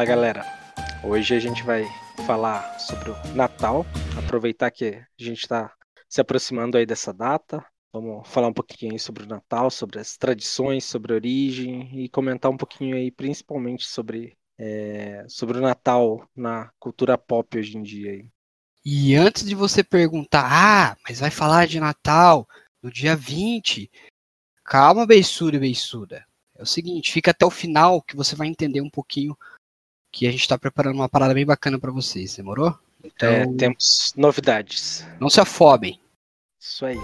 Fala galera, hoje a gente vai falar sobre o Natal, aproveitar que a gente está se aproximando aí dessa data, vamos falar um pouquinho aí sobre o Natal, sobre as tradições, sobre a origem e comentar um pouquinho aí principalmente sobre, é, sobre o Natal na cultura pop hoje em dia. Aí. E antes de você perguntar, ah, mas vai falar de Natal no dia 20, calma, beiçuda e beiçuda. É o seguinte, fica até o final que você vai entender um pouquinho que a gente está preparando uma parada bem bacana para vocês, demorou? Então, é, temos novidades. Não se afobem. Isso aí.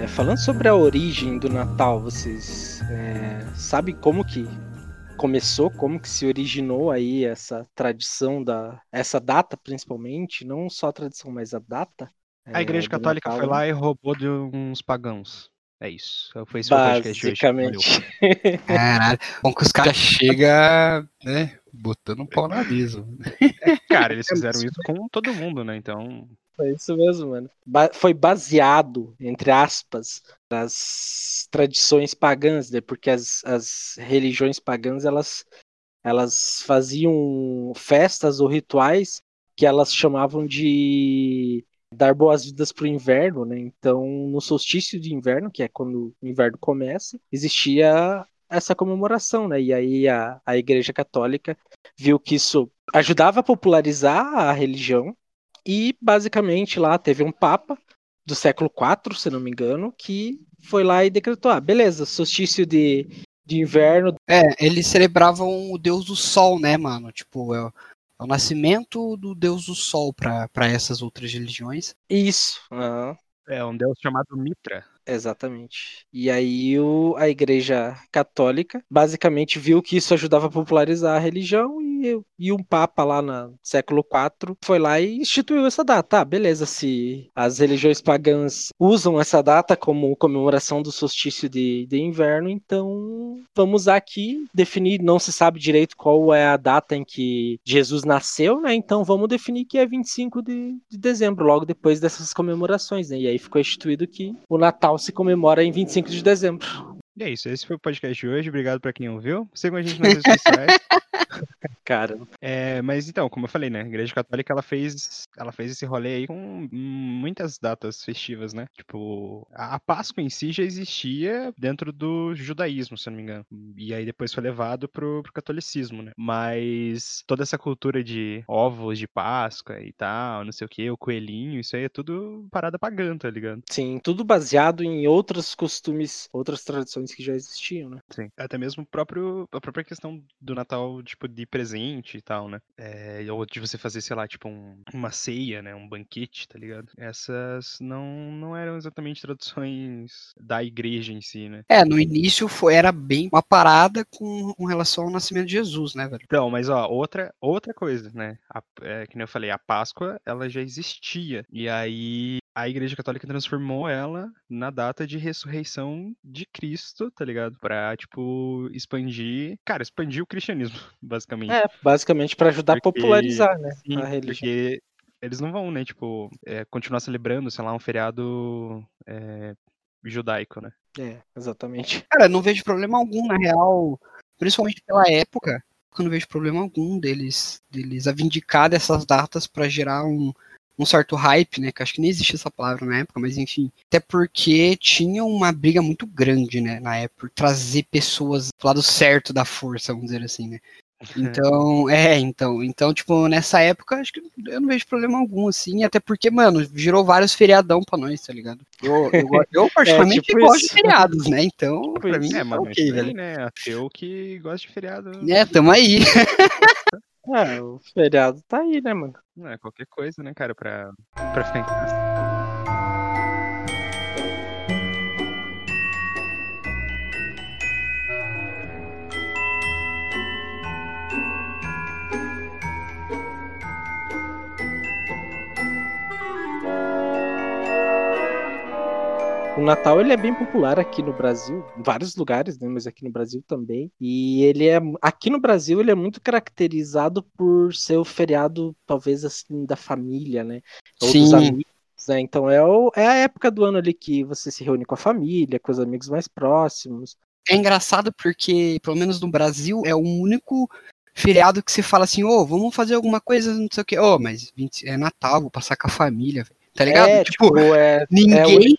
É, falando sobre a origem do Natal, vocês é, sabem como que começou, como que se originou aí essa tradição da essa data principalmente, não só a tradição, mas a data. A Igreja é, Católica Natal. foi lá e roubou de uns pagãos. É isso. Foi esse Basicamente. Caralho. Bom que os caras chegam, né, botando um pau na mesa. É, cara, eles fizeram isso com todo mundo, né? Então. Foi isso mesmo, mano. Ba foi baseado, entre aspas, nas tradições pagãs, né? Porque as, as religiões pagãs, elas, elas faziam festas ou rituais que elas chamavam de dar boas-vindas para o inverno, né? Então, no solstício de inverno, que é quando o inverno começa, existia essa comemoração, né? E aí a, a Igreja Católica viu que isso ajudava a popularizar a religião e basicamente lá teve um papa do século IV, se não me engano, que foi lá e decretou: ah, beleza, solstício de, de inverno. É, eles celebravam o deus do sol, né, mano? Tipo, é, é o nascimento do deus do sol para essas outras religiões. Isso. Uhum. É um deus chamado Mitra. Exatamente. E aí o, a Igreja Católica basicamente viu que isso ajudava a popularizar a religião e, e um Papa lá no século IV foi lá e instituiu essa data. Ah, beleza, se as religiões pagãs usam essa data como comemoração do solstício de, de inverno, então vamos aqui, definir, não se sabe direito qual é a data em que Jesus nasceu, né? Então vamos definir que é 25 de, de dezembro, logo depois dessas comemorações, né? E aí ficou instituído que o Natal Natal se comemora em 25 de dezembro. E é isso, esse foi o podcast de hoje. Obrigado para quem ouviu. Sigam a gente nas redes sociais. Cara. É, mas então, como eu falei, né? A Igreja Católica ela fez, ela fez esse rolê aí com muitas datas festivas, né? Tipo, a Páscoa em si já existia dentro do judaísmo, se eu não me engano. E aí depois foi levado pro, pro catolicismo, né? Mas toda essa cultura de ovos de Páscoa e tal, não sei o que, o coelhinho, isso aí é tudo parada pagã, tá ligado? Sim, tudo baseado em outros costumes, outras tradições que já existiam, né? Sim. Até mesmo próprio, a própria questão do Natal, tipo, de presente e tal, né? É, ou de você fazer, sei lá, tipo, um, uma ceia, né? Um banquete, tá ligado? Essas não, não eram exatamente traduções da igreja em si, né? É, no início foi, era bem uma parada com, com relação ao nascimento de Jesus, né, velho? Então, mas ó, outra, outra coisa, né? A, é, que nem eu falei, a Páscoa, ela já existia. E aí a Igreja Católica transformou ela na data de ressurreição de Cristo, tá ligado? Pra, tipo, expandir. Cara, expandir o cristianismo, basicamente. É, basicamente para ajudar porque, a popularizar, né? Sim, a religião. Porque eles não vão, né, tipo, é, continuar celebrando, sei lá, um feriado é, judaico, né? É, exatamente. Cara, não vejo problema algum, na real, principalmente pela época, eu não vejo problema algum deles, deles a vindicar dessas datas para gerar um um certo hype, né? Que acho que nem existia essa palavra na época, mas enfim. Até porque tinha uma briga muito grande, né? Na época, por trazer pessoas do lado certo da força, vamos dizer assim, né? Então, é, então, então, tipo, nessa época, acho que eu não vejo problema algum, assim, até porque, mano, girou vários feriadão pra nós, tá ligado? Eu, eu, eu particularmente é, tipo gosto isso. de feriados, né? Então, tipo pra mim, é, mano, tá ok, velho. Né? Eu que gosto de feriado. É, tamo aí. É, o feriado tá aí, né, mano? É, qualquer coisa, né, cara, pra, pra ficar em casa. O Natal ele é bem popular aqui no Brasil, em vários lugares, né, mas aqui no Brasil também. E ele é aqui no Brasil ele é muito caracterizado por ser o feriado talvez assim da família, né? Ou Sim. dos amigos, né? Então é, o, é a época do ano ali que você se reúne com a família, com os amigos mais próximos. É engraçado porque, pelo menos no Brasil, é o único feriado que você fala assim, ô, vamos fazer alguma coisa, não sei o quê. Ô, mas 20 é Natal, vou passar com a família, velho. Tá ligado? É, tipo, é, ninguém.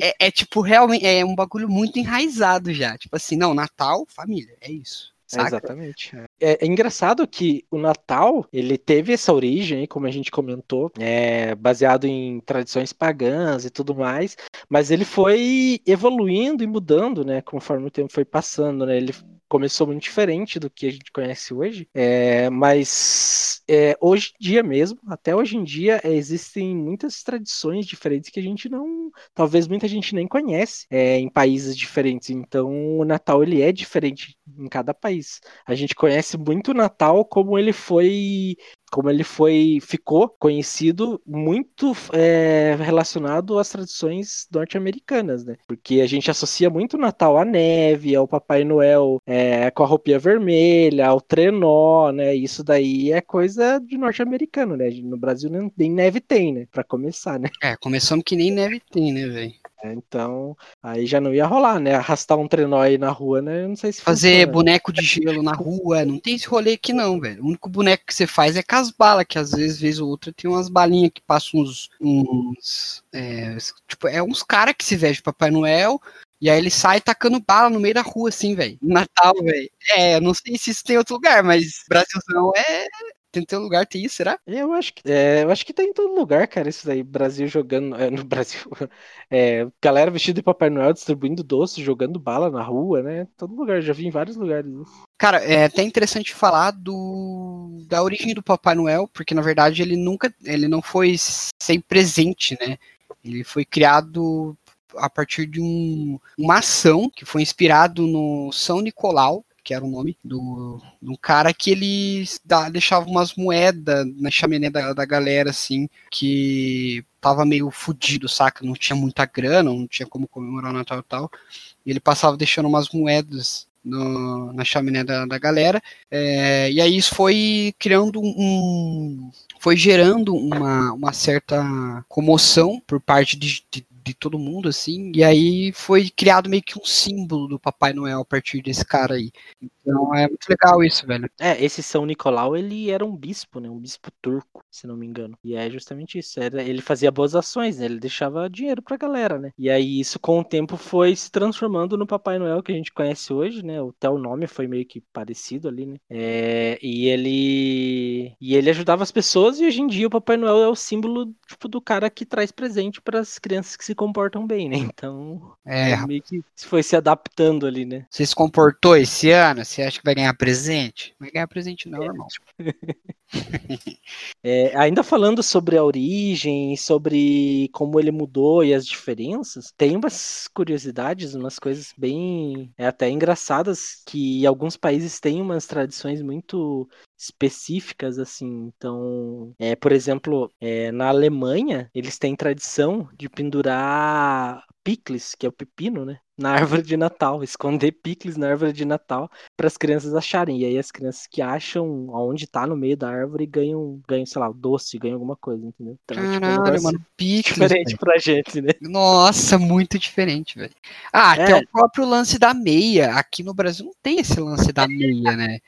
É, é, tipo, realmente, é um bagulho muito enraizado já. Tipo assim, não, Natal, família, é isso. Saca? Exatamente. É, é, engraçado que o Natal, ele teve essa origem, como a gente comentou, é, baseado em tradições pagãs e tudo mais, mas ele foi evoluindo e mudando, né, conforme o tempo foi passando, né, ele começou muito diferente do que a gente conhece hoje, é, mas é, hoje em dia mesmo, até hoje em dia, é, existem muitas tradições diferentes que a gente não, talvez muita gente nem conhece é, em países diferentes. Então, o Natal ele é diferente em cada país. A gente conhece muito o Natal como ele foi como ele foi ficou conhecido muito é, relacionado às tradições norte-americanas, né? Porque a gente associa muito o Natal à neve, ao Papai Noel é, com a roupinha vermelha, ao trenó, né? Isso daí é coisa de norte-americano, né? No Brasil nem neve tem, né? Para começar, né? É, começando que nem neve tem, né, velho? É, então, aí já não ia rolar, né? Arrastar um trenó aí na rua, né? Eu não sei se Fazer funciona. boneco de gelo na rua, não tem esse rolê aqui não, velho. O único boneco que você faz é com as balas, que às vezes, vez ou outra, tem umas balinhas que passam uns. uns é, tipo, é uns caras que se vestem de Papai Noel. E aí ele sai tacando bala no meio da rua, assim, velho. Natal, velho. É, não sei se isso tem outro lugar, mas Brasilzão é, tem teu lugar, tem isso, será? Eu acho que é, eu acho que tá em todo lugar, cara, isso daí. Brasil jogando. É, no Brasil. É, galera vestida de Papai Noel distribuindo doce, jogando bala na rua, né? Todo lugar, já vi em vários lugares isso. Cara, é até interessante falar do da origem do Papai Noel, porque na verdade ele nunca. ele não foi sem presente, né? Ele foi criado a partir de um, uma ação que foi inspirado no São Nicolau, que era o nome do, do cara que ele dá, deixava umas moedas na chaminé da, da galera, assim, que tava meio fudido, saca? Não tinha muita grana, não tinha como comemorar o Natal e tal. E ele passava deixando umas moedas no, na chaminé da, da galera. É, e aí isso foi criando um. foi gerando uma, uma certa comoção por parte de, de de todo mundo, assim, e aí foi criado meio que um símbolo do Papai Noel a partir desse cara aí. Então é muito legal isso, velho. É, esse São Nicolau, ele era um bispo, né? Um bispo turco, se não me engano. E é justamente isso. Era, ele fazia boas ações, né? Ele deixava dinheiro pra galera, né? E aí isso, com o tempo, foi se transformando no Papai Noel que a gente conhece hoje, né? Até o nome foi meio que parecido ali, né? É, e ele. E ele ajudava as pessoas, e hoje em dia o Papai Noel é o símbolo, tipo, do cara que traz presente para as crianças que se comportam bem, né? Então, é, meio que foi se adaptando ali, né? Você se comportou esse ano? Você acha que vai ganhar presente? Não vai ganhar presente não, é. irmão. é, ainda falando sobre a origem, sobre como ele mudou e as diferenças, tem umas curiosidades, umas coisas bem é, até engraçadas que alguns países têm umas tradições muito específicas assim. Então, é, por exemplo, é, na Alemanha eles têm tradição de pendurar picles, que é o pepino, né? Na árvore de Natal, esconder picles na árvore de Natal para as crianças acharem. E aí as crianças que acham aonde tá no meio da árvore ganham, ganham sei lá, doce, ganham alguma coisa, entendeu? Então, Caralho, é tipo, um mano, picles. Diferente véio. pra gente, né? Nossa, muito diferente, velho. Ah, é. tem o próprio lance da meia. Aqui no Brasil não tem esse lance da meia, né?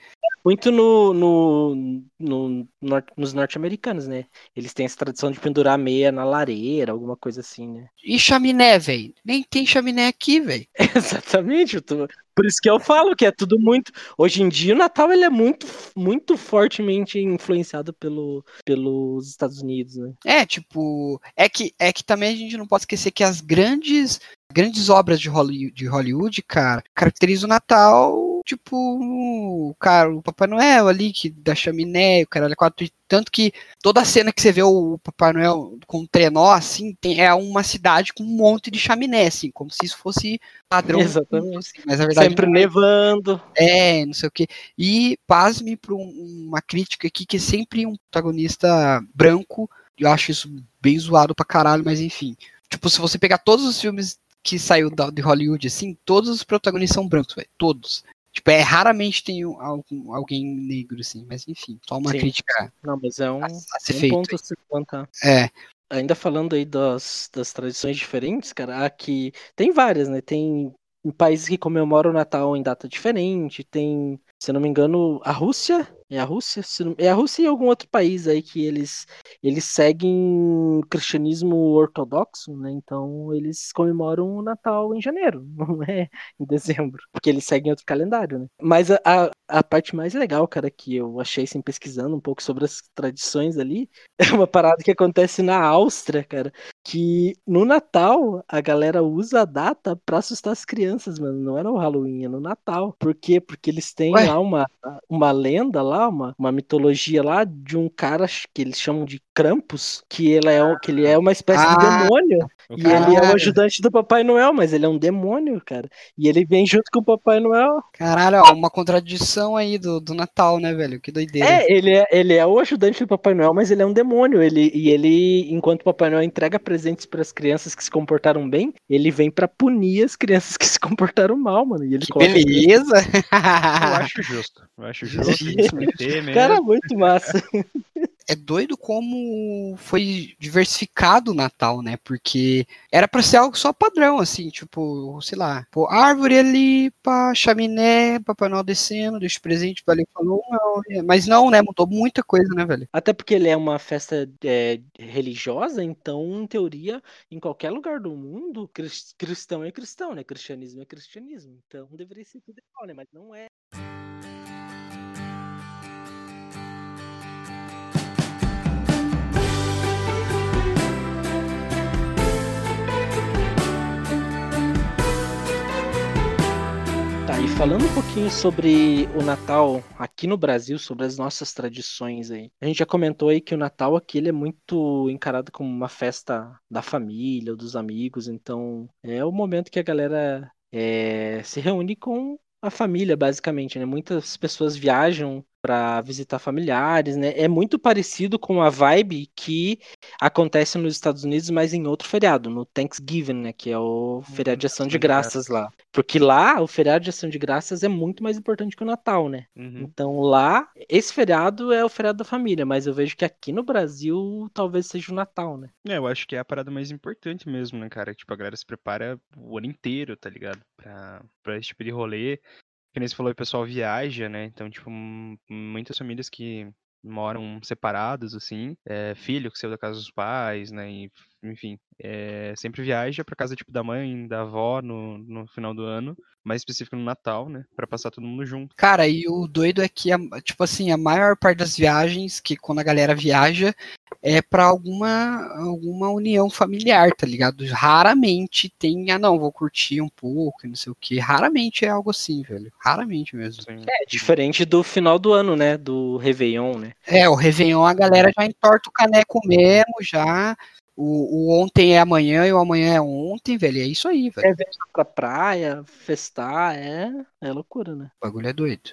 Muito no, no, no, no nos norte-americanos, né? Eles têm essa tradição de pendurar a meia na lareira, alguma coisa assim, né? E chaminé, velho? Nem tem chaminé aqui, velho. Exatamente, tô... por isso que eu falo que é tudo muito. Hoje em dia o Natal ele é muito, muito fortemente influenciado pelo, pelos Estados Unidos, né? É, tipo, é que, é que também a gente não pode esquecer que as grandes, grandes obras de Hollywood, de Hollywood cara, caracterizam o Natal tipo, o cara, o Papai Noel ali, que da chaminé, o cara quatro tanto que toda a cena que você vê o Papai Noel com um trenó, assim, tem, é uma cidade com um monte de chaminé, assim, como se isso fosse padrão. Exatamente. Assim, mas na verdade, Sempre nevando. É, não sei o quê. E pasme para um, uma crítica aqui que é sempre um protagonista branco, eu acho isso bem zoado pra caralho, mas enfim. Tipo, se você pegar todos os filmes que saiu da, de Hollywood, assim, todos os protagonistas são brancos, velho. Todos. Tipo, é raramente tem um- algum, alguém negro, assim, mas enfim, só uma Sim. crítica Não, mas é um, a, a ser um ponto a se levantar. É, Ainda falando aí das, das tradições diferentes, cara, aqui tem várias, né? Tem países que comemoram o Natal em data diferente, tem, se não me engano, a Rússia, é a Rússia, é a Rússia e algum outro país aí que eles eles seguem o cristianismo ortodoxo, né? Então eles comemoram o Natal em janeiro, não é em dezembro, porque eles seguem outro calendário, né? Mas a, a, a parte mais legal, cara, que eu achei assim pesquisando um pouco sobre as tradições ali, é uma parada que acontece na Áustria, cara, que no Natal a galera usa a data pra assustar as crianças, mano. Não era o Halloween, é no Natal. Por quê? Porque eles têm Ué? lá uma, uma lenda lá, uma, uma mitologia lá de um cara que eles chamam de Krampus, que ele é, que ele é uma espécie de Ah, demônio. O E ele é o ajudante do Papai Noel, mas ele é um demônio, cara. E ele vem junto com o Papai Noel. caralho, ó, uma contradição aí do, do Natal, né, velho? Que doideira. É, ele é, ele é o ajudante do Papai Noel, mas ele é um demônio. Ele, e ele, enquanto o Papai Noel entrega presentes para as crianças que se comportaram bem, ele vem pra punir as crianças que se comportaram mal, mano. E ele Que beleza! Eu acho justo. Eu acho justo. Cara, muito massa. é doido como foi diversificado o Natal, né? Porque era pra ser algo só padrão, assim, tipo, sei lá, pô, árvore ali, pá, chaminé, Papai Noel descendo, deixa o presente, valeu, falou, não, mas não, né? Mudou muita coisa, né, velho? Até porque ele é uma festa é, religiosa, então, em teoria, em qualquer lugar do mundo, cris- cristão é cristão, né? Cristianismo é cristianismo. Então deveria ser tudo igual, né? Mas não é. Tá, e falando um pouquinho sobre o Natal aqui no Brasil, sobre as nossas tradições aí. A gente já comentou aí que o Natal aqui ele é muito encarado como uma festa da família, dos amigos, então é o momento que a galera é, se reúne com a família, basicamente, né? Muitas pessoas viajam para visitar familiares, né? É muito parecido com a vibe que acontece nos Estados Unidos, mas em outro feriado, no Thanksgiving, né? Que é o feriado de ação de graças lá. Porque lá, o feriado de ação de graças é muito mais importante que o Natal, né? Uhum. Então lá, esse feriado é o feriado da família, mas eu vejo que aqui no Brasil talvez seja o Natal, né? É, eu acho que é a parada mais importante mesmo, né, cara? Tipo, a galera se prepara o ano inteiro, tá ligado? Pra, pra esse tipo de rolê. Que nem você falou, o pessoal viaja, né? Então, tipo, muitas famílias que moram separados, assim, é, filho que saiu da casa dos pais, né? E, enfim, é, sempre viaja pra casa, tipo, da mãe, da avó no, no final do ano. Mais específico no Natal, né? Pra passar todo mundo junto. Cara, e o doido é que, a- tipo assim, a maior parte das viagens, que quando a galera viaja, é pra alguma, alguma união familiar, tá ligado? Raramente tem, ah não, vou curtir um pouco, e não sei o que. Raramente é algo assim, velho. Raramente mesmo. Assim, É diferente do final do ano, né? Do Réveillon, né? É, o Réveillon a galera já entorta o caneco mesmo, já. O, o ontem é amanhã e o amanhã é ontem, velho. É isso aí, velho. Pra praia, festar, é, é loucura, né? O bagulho é doido.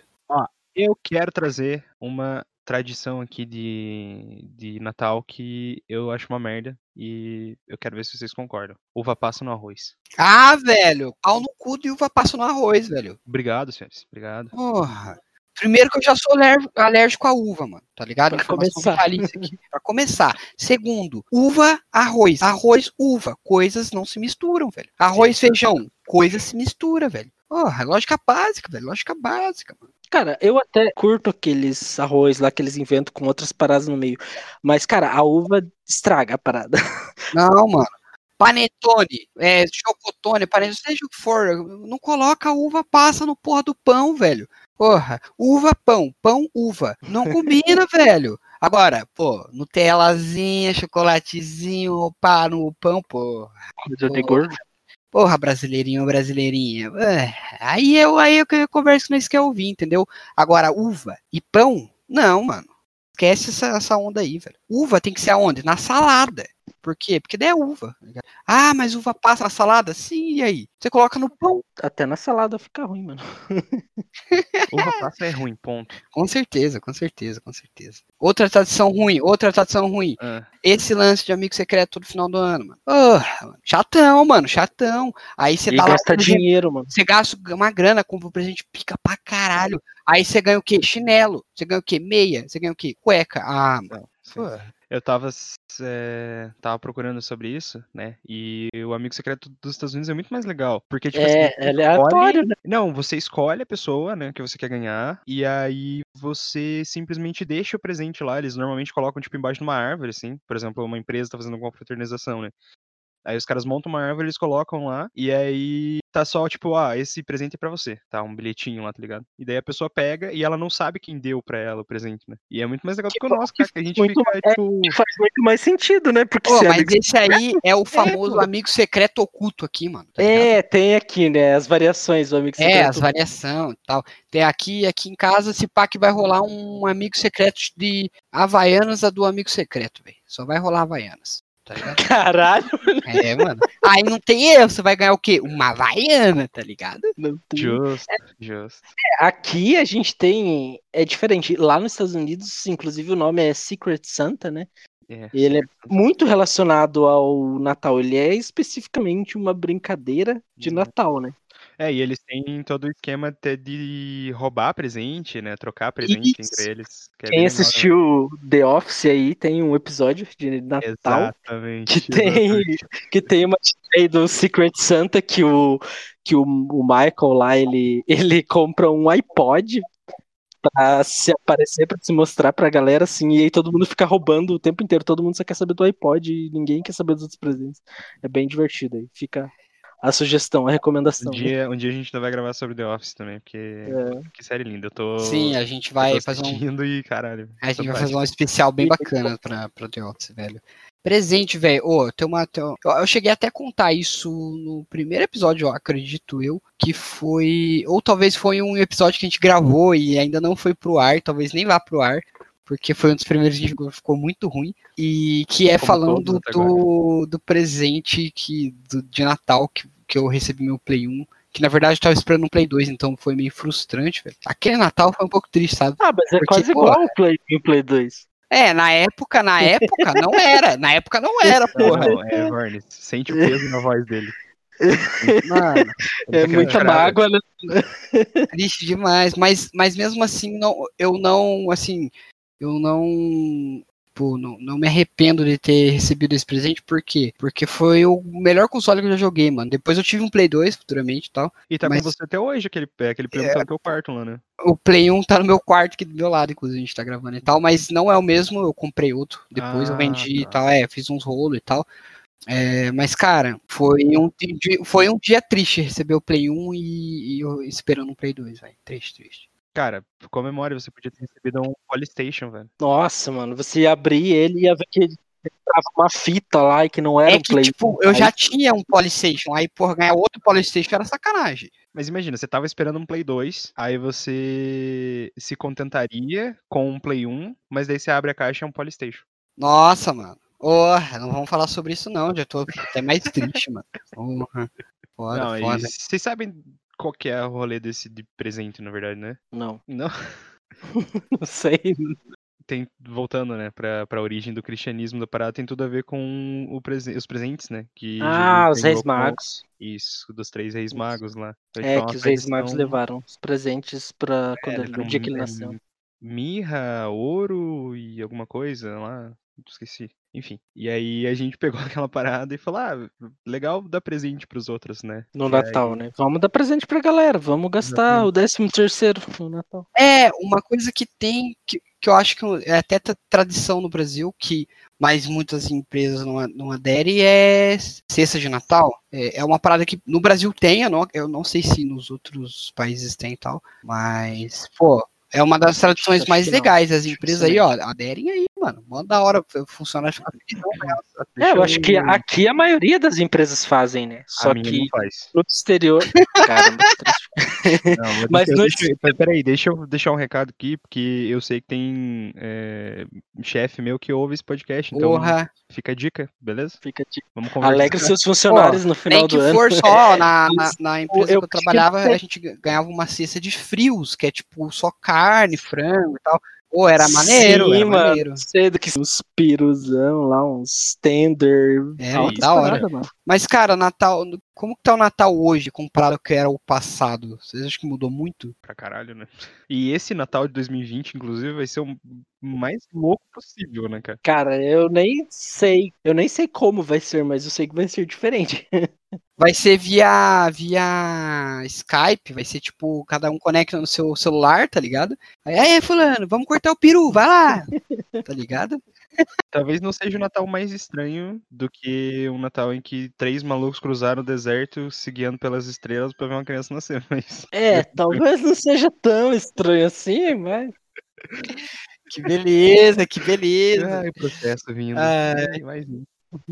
Eu quero trazer uma tradição aqui de, de Natal que eu acho uma merda e eu quero ver se vocês concordam. Uva passa no arroz. Ah, velho, pau no cu de uva passa no arroz, velho. Obrigado, senhores. Obrigado. Porra. Primeiro que eu já sou alérgico à uva, mano. Tá ligado? Pra Informação começar. aqui. Pra começar. Segundo, uva, arroz. Arroz, uva. Coisas não se misturam, velho. Arroz, feijão. Coisas se misturam, velho. Porra, lógica básica, velho. Lógica básica, mano. Cara, eu até curto aqueles arroz lá que eles inventam com outras paradas no meio. Mas, cara, a uva estraga a parada. Não, mano. Panetone, é, chocotone, panetone, seja o que for, não coloca uva passa no porra do pão, velho. Porra, uva, pão, pão, uva. Não combina, velho. Agora, pô, Nutellazinha, chocolatezinho, pá, no pão, porra. Eu de gordo. Porra, brasileirinho, brasileirinha. É, aí eu, aí eu, eu converso que nós quer ouvir, entendeu? Agora, uva e pão, não, mano. Esquece essa, essa onda aí, velho. Uva tem que ser aonde? Na salada. Por quê? Porque daí é uva. tá? Ah, mas uva passa na salada? Sim, e aí? Você coloca no pão. Até na salada fica ruim, mano. Uva passa é ruim, ponto. Com certeza, com certeza, com certeza. Outra tradição ruim, outra tradição ruim. Ah, Esse lance de amigo secreto todo final do ano, mano. Mano. Chatão, mano, chatão. Aí você E dá lá gasta dinheiro, mano. Você gasta uma grana, compra um presente, pica pra caralho. Aí você ganha o quê? Chinelo. Você ganha o quê? Meia. Você ganha o quê? Cueca. Ah, mano. Pô. Eu tava, é, tava procurando sobre isso, né? E o amigo secreto dos Estados Unidos é muito mais legal. Porque, tipo assim, É, é aleatório, né? Não, você escolhe a pessoa, né, que você quer ganhar, e aí você simplesmente deixa o presente lá. Eles normalmente colocam, tipo, embaixo de uma árvore, assim. Por exemplo, uma empresa tá fazendo alguma fraternização, né? Aí os caras montam uma árvore, eles colocam lá, e aí tá só, tipo, ah, esse presente é pra você, tá? Um bilhetinho lá, tá ligado? E daí a pessoa pega e ela não sabe quem deu pra ela o presente, né? E é muito mais legal do que o nosso, cara, que a gente muito fica, é, tipo... Faz muito mais sentido, né? Porque Pô, se é mas amigo- esse aí é o famoso pô. amigo secreto oculto aqui, mano. tá? É, tem aqui, né? As variações do amigo É, secreto. as variações e tal. Tem aqui, aqui em casa, se pá que vai rolar um amigo secreto de Havaianas a do amigo secreto, velho. Só vai rolar Havaianas. Tá ligado? Caralho, É, mano. Aí não tem erro, você vai ganhar o quê? Uma Havaiana, tá ligado? não tem. Justo, justo. Aqui a gente tem. É diferente. Lá nos Estados Unidos, inclusive, o nome é Secret Santa, né? É. Ele é muito relacionado ao Natal. Ele é especificamente uma brincadeira de Uhum. Natal, né? É, e eles têm todo o esquema até de roubar presente, né? Trocar presente Isso. entre eles. que é Quem assistiu The Office aí tem um episódio de Natal Exatamente. que tem, exatamente. que tem uma aí do Secret Santa que o, que o, o Michael lá ele, ele compra um iPod pra se aparecer, pra se mostrar pra galera assim, e aí todo mundo fica roubando o tempo inteiro, todo mundo só quer saber do iPod e ninguém quer saber dos outros presentes. É bem divertido aí. Fica a sugestão, a recomendação. Um né? dia, um dia a gente ainda vai gravar sobre The Office também, porque É. que série linda. Eu tô, Sim, a gente vai fazer um. assistindo e caralho. A gente vai fazer um especial bem bacana pra, pra The Office, velho. Presente, velho. Ô, tem uma. tem uma- eu, cheguei até a contar isso no primeiro episódio, eu acredito eu. Que foi. Ou talvez foi um episódio que a gente gravou e ainda não foi pro ar, talvez nem vá pro ar. Porque foi um dos primeiros que ficou- ficou muito ruim. E que é Como falando do, do presente que, do, de Natal que, que eu recebi meu Play 1. Que na verdade eu tava esperando um Play 2, então foi meio frustrante, velho. Aquele Natal foi um pouco triste, sabe? Ah, mas é Porque, quase pô, igual o Play, o Play 2. É, na época, na época não era. Na época não era, porra. não, é, Varnes, sente o peso na voz dele. Mano, É muita chorar, mágoa, né? triste demais. Mas, mas mesmo assim, não, eu não, assim, eu não, pô, não, não me arrependo de ter recebido esse presente. Por quê? Porque foi o melhor console que eu já joguei, mano. Depois eu tive um Play 2 futuramente e tal. E tá Mas- com você até hoje, aquele, é, aquele prêmio tá no teu quarto lá, né? O Play 1 tá no meu quarto aqui do meu lado, inclusive, a gente tá gravando e tal, mas não é o mesmo, eu comprei outro, depois eu Ah, vendi e tá. tal, é, fiz uns rolos e tal. É, mas, cara, foi um, foi um dia triste receber o Play 1 e, e eu esperando um Play 2, velho. Triste, triste. Cara, comemore, você podia ter recebido um Polystation, velho. Nossa, mano, você ia abrir ele e ia ver que ele tava uma fita lá e que não era É um que, Play. tipo, eu Aí- já tinha um Polystation, aí, porra, ganhar outro Polystation era sacanagem. Mas imagina, você tava esperando um Play 2, aí você se contentaria com um Play 1, mas daí você abre a caixa e é um Polystation. Nossa, mano. Porra, não vamos falar sobre isso não, já tô até mais triste, mano. Porra, foda, Não, foda. vocês sabem qual que é o rolê desse de presente, na verdade, né? Não, Não. não sei. Tem, voltando, né, pra, pra origem do cristianismo da parada, tem tudo a ver com o presen- os presentes, né? Que Ah, os Reis com- Magos. Isso, dos três reis magos lá. Então, É, que os Reis Magos tradição- levaram os presentes pra quando É, no dia que ele nasceu. Mirra, ouro e alguma coisa lá. Esqueci. Enfim. E aí a gente pegou aquela parada e falou: ah, legal dar presente pros outros, né? No E Natal, aí- né? Vamos dar presente pra galera, vamos gastar o 13 terceiro no Natal. É, uma coisa que tem, que, que eu acho que é até tra- tradição no Brasil, que mas muitas empresas não, a- não aderem, é cesta de Natal. É, é uma parada que no Brasil tem, eu não, eu não sei se nos outros países tem e tal, mas, pô, é uma das tradições Acho mais legais. As empresas aí, ó, aderem aí, mano, mó da hora, né? É, eu acho que aqui a maioria das empresas fazem, né? Só a que no exterior. Caramba. Não, mas eu- peraí, deixa eu deixar um recado aqui, porque eu sei que tem é, chefe meu que ouve esse podcast, então Porra, fica a dica, beleza? Fica de... Vamos conversar. Alegre seus funcionários no final do que ano. for só na, na, na empresa eu que eu trabalhava, a gente ganhava uma cesta de frios, que é tipo só carne, frango e tal. Pô, era maneiro, Sim, era mano. maneiro. Cedo que uns piruzão lá, uns tender. É, da hora. mano. Mas, cara, Natal, como que tá o Natal hoje comparado ao que era o passado? Vocês acham que mudou muito? Pra caralho, né? E esse Natal de 2020, inclusive, vai ser o mais louco possível, né, cara? Cara, eu nem sei. Eu nem sei como vai ser, mas eu sei que vai ser diferente. Vai ser via, via Skype, vai ser tipo, cada um conecta no seu celular, tá ligado? Aí, aí, fulano, vamos cortar o peru, vai lá! Tá ligado? Talvez não seja o Natal mais estranho do que um Natal em que três malucos cruzaram o deserto se guiando pelas estrelas pra ver uma criança nascer, mas... É, talvez não seja tão estranho assim, mas. Que beleza, que beleza. Ai, processo vindo. É. Mais um.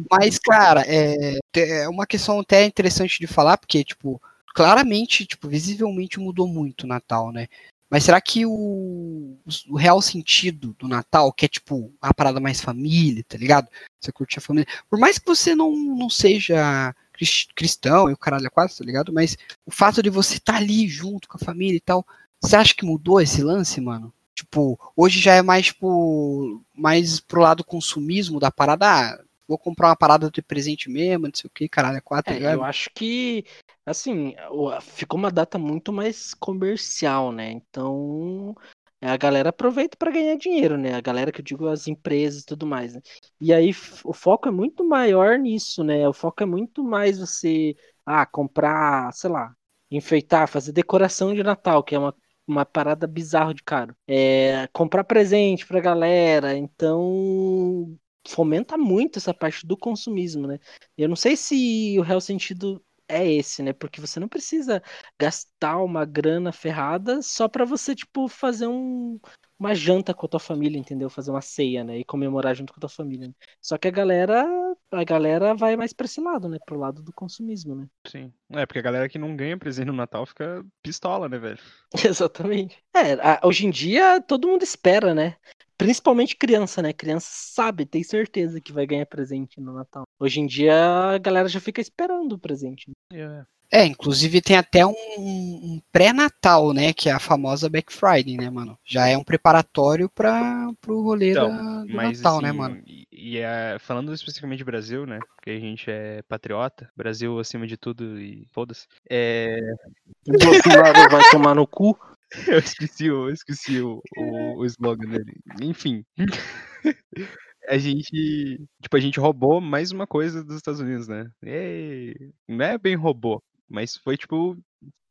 Mas, cara, é, é uma questão até interessante de falar, porque, tipo, claramente, tipo, visivelmente mudou muito o Natal, né? Mas será que o, o real sentido do Natal, que é, tipo, a parada mais família, tá ligado? Você curte a família. Por mais que você não, não seja cris- cristão e o caralho é quase, tá ligado? Mas o fato de você estar ali junto com a família e tal, você acha que mudou esse lance, mano? Tipo, hoje já é mais, tipo, mais pro lado consumismo da parada. Ah, vou comprar uma parada de presente mesmo, não sei o que, caralho, é quatro, tá É, ligado? eu acho que, assim, ficou uma data muito mais comercial, né? Então, a galera aproveita para ganhar dinheiro, né? A galera que eu digo, as empresas e tudo mais, né? E aí o foco é muito maior nisso, né? O foco é muito mais você, ah, comprar, sei lá, enfeitar, fazer decoração de Natal, que é uma, uma parada bizarra de caro. É, comprar presente pra galera, então fomenta muito essa parte do consumismo, né? Eu não sei se o real sentido é esse, né? Porque você não precisa gastar uma grana ferrada só pra você, tipo, fazer um, uma janta com a tua família, entendeu? Fazer uma ceia, né? E comemorar junto com a tua família. né? Só que a galera, a galera vai mais pra esse lado, né? Pro lado do consumismo, né? Sim. É, porque a galera que não ganha presente no Natal fica pistola, né, velho? Exatamente. É, a- hoje em dia todo mundo espera, né? Principalmente criança, né? Criança sabe, tem certeza que vai ganhar presente no Natal. Hoje em dia a galera já fica esperando o presente. Né? É, inclusive tem até um, um pré-natal, né? Que é a famosa Black Friday, né, mano? Já é um preparatório para pro rolê Então, da- do Mas, Natal, assim, né, mano? E, e é, falando especificamente de Brasil, né? Porque a gente é patriota, Brasil acima de tudo e foda-se. É, O Bolsonaro vai tomar no cu. eu esqueci, o- eu esqueci o, o, o slogan dele. Enfim. A gente, tipo, a gente roubou mais uma coisa dos Estados Unidos, né? Ei, não é bem roubou, mas foi tipo,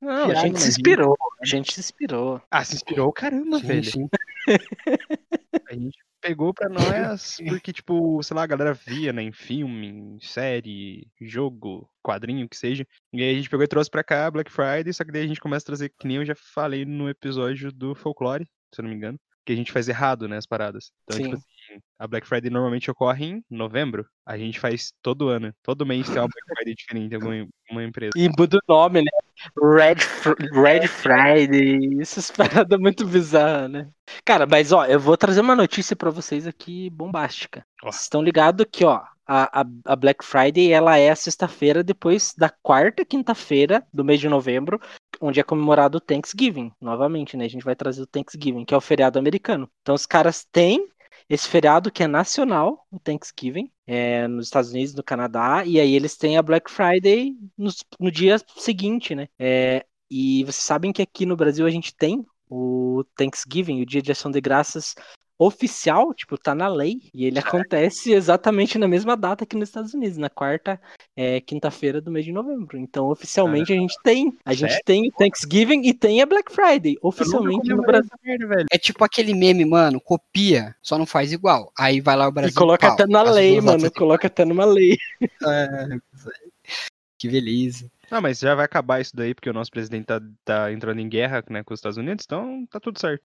Não, a gente se inspirou. A gente se inspirou. ah, se inspirou caramba, Sim, velho. sim. A gente pegou pra nós porque, tipo, sei lá, a galera via, né, em filme, em série, jogo, quadrinho, que seja. E aí a gente pegou e trouxe pra cá Black Friday, só que daí a gente começa a trazer, que nem eu já falei no episódio do Folklore, se eu não me engano, que a gente faz errado, né, as paradas. Então, tipo Sim. assim, a Black Friday normalmente ocorre em novembro, a gente faz todo ano. Todo mês tem uma Black Friday diferente alguma uma empresa. E muda o nome, né? Red, Red Friday. Essas paradas muito bizarras, né? Cara, mas ó, eu vou trazer uma notícia pra vocês aqui bombástica. Vocês estão ligados que, ó, a, a, a Black Friday ela é a sexta-feira depois da quarta quinta-feira do mês de novembro, onde é comemorado o Thanksgiving. Novamente, né? A gente vai trazer o Thanksgiving, que é o feriado americano. Então os caras têm esse feriado que é nacional, o Thanksgiving, é, nos Estados Unidos, no Canadá, e aí eles têm a Black Friday nos- no, dia seguinte, né? É, e vocês sabem que aqui no Brasil a gente tem o Thanksgiving, o Dia de Ação de Graças oficial, tipo, tá na lei, e ele acontece exatamente na mesma data aqui nos Estados Unidos, na quarta, é, quinta-feira do mês de novembro. Então, oficialmente a gente tem, a gente Sério? tem o Thanksgiving e tem a Black Friday, oficialmente no Brasil. Merda, velho. É tipo aquele meme, mano, copia, só não faz igual. Aí vai lá o Brasil. E coloca pau, até na lei, mano, coloca até numa lei. Que beleza. Não, mas já vai acabar isso daí, porque o nosso presidente tá, tá entrando em guerra né, com os Estados Unidos, então tá tudo certo.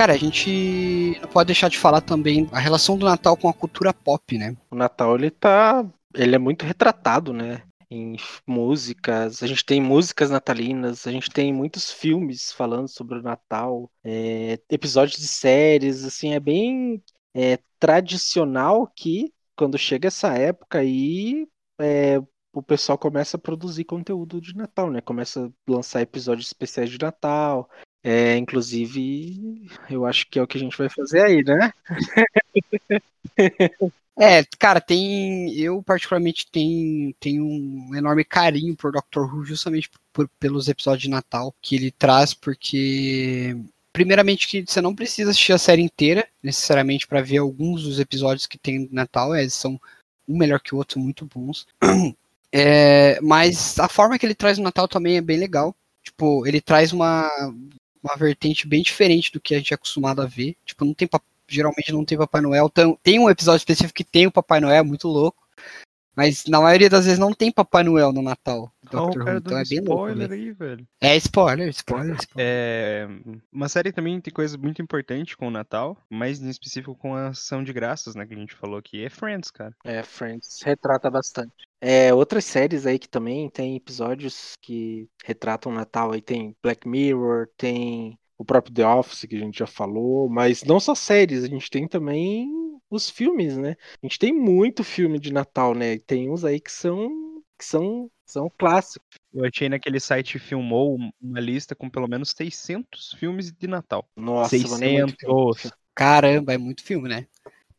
Cara, a gente não pode deixar de falar também a relação do Natal com a cultura pop, né? O Natal, ele tá. Ele é muito retratado, né? Em músicas, a gente tem músicas natalinas, a gente tem muitos filmes falando sobre o Natal, é, episódios de séries, assim, é bem é, tradicional que quando chega essa época aí, é, o pessoal começa a produzir conteúdo de Natal, né? Começa a lançar episódios especiais de Natal, é, inclusive, eu acho que é o que a gente vai fazer aí, né? É, cara, tem. Eu, particularmente, tenho, tenho um enorme carinho por Doctor Who, justamente por, pelos episódios de Natal que ele traz, porque. Primeiramente, que você não precisa assistir a série inteira, necessariamente, para ver alguns dos episódios que tem no Natal, eles são um melhor que o outro, muito bons. É, mas a forma que ele traz o Natal também é bem legal. Tipo, ele traz uma, uma vertente bem diferente do que a gente é acostumado a ver. Tipo, não tem geralmente não tem Papai Noel. Tem um episódio específico que tem o Papai Noel, muito louco. Mas na maioria das vezes não tem Papai Noel no Natal. Oh, cara, então é bem spoiler louco, aí, velho. É spoiler, spoiler, spoiler. É, uma série também tem coisa muito importante com o Natal, mas em específico com a ação de graças, né, que a gente falou aqui. É Friends, cara. É, Friends retrata bastante. É, outras séries aí que também tem episódios que retratam o Natal aí tem Black Mirror, tem o próprio The Office que a gente já falou, mas não só séries, a gente tem também os filmes, né? A gente tem muito filme de Natal, né? Tem uns aí que são que são são clássicos. Eu achei naquele site filmou uma lista com pelo menos 600 filmes de Natal. Nossa, 600. Mano, é Caramba, é muito filme, né?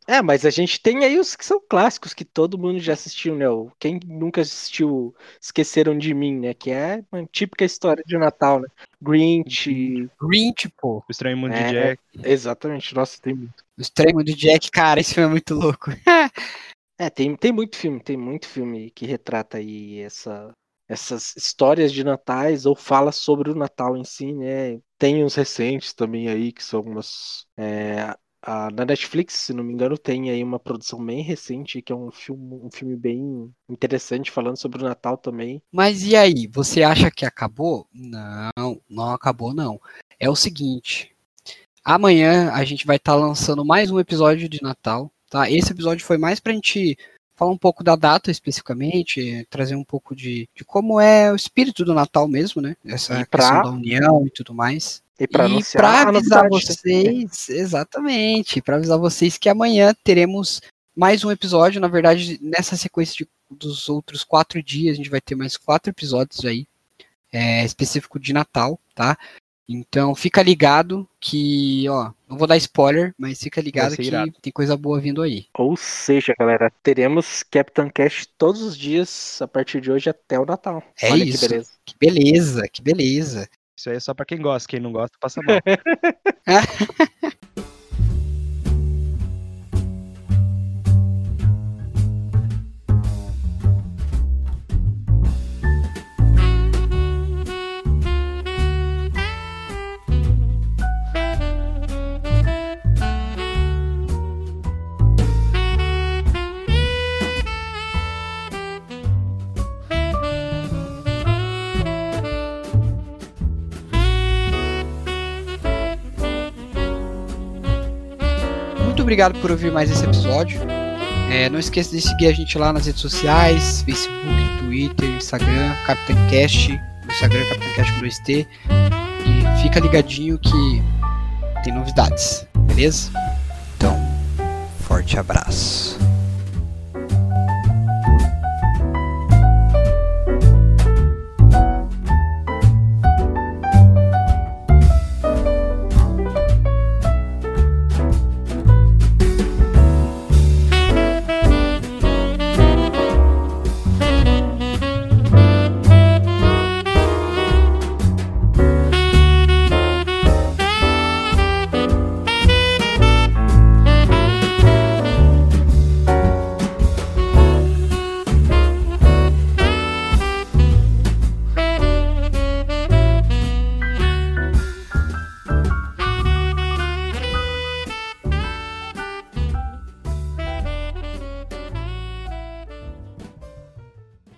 É, mas a gente tem aí os que são clássicos, que todo mundo já assistiu, né? Quem nunca assistiu Esqueceram de Mim, né? Que é uma típica história de Natal, né? Grinch. Grinch, pô. O Estranho Mundo é, de Jack. Exatamente, nossa, tem muito. O Estranho Mundo de Jack, cara, esse filme é muito louco. é, tem, tem muito filme, tem muito filme que retrata aí essa, essas histórias de natais ou fala sobre o Natal em si, né? Tem uns recentes também aí que são umas é, na Netflix, se não me engano, tem aí uma produção bem recente, que é um filme, um filme bem interessante, falando sobre o Natal também. Mas e aí, você acha que acabou? Não, não acabou não. É o seguinte, amanhã a gente vai estar tá lançando mais um episódio de Natal, tá? Esse episódio foi mais pra gente falar um pouco da data especificamente, trazer um pouco de, de como é o espírito do Natal mesmo, né? Essa pra... questão da união e tudo mais. E para avisar vocês, exatamente, para avisar vocês que amanhã teremos mais um episódio. Na verdade, nessa sequência de, dos outros quatro dias, a gente vai ter mais quatro episódios aí, é, específico de Natal, tá? Então fica ligado que, ó, não vou dar spoiler, mas fica ligado que irado. tem coisa boa vindo aí. Ou seja, galera, teremos Captain Cash todos os dias a partir de hoje até o Natal. É Olha isso. Que beleza. Que beleza, que beleza. Isso aí é só pra quem gosta, quem não gosta passa mal. obrigado por ouvir mais esse episódio. É, não esqueça de seguir a gente lá nas redes sociais, Facebook, Twitter, Instagram, CaptainCast, no Instagram CaptainCast com 2T. E fica ligadinho que tem novidades, beleza? Então, forte abraço.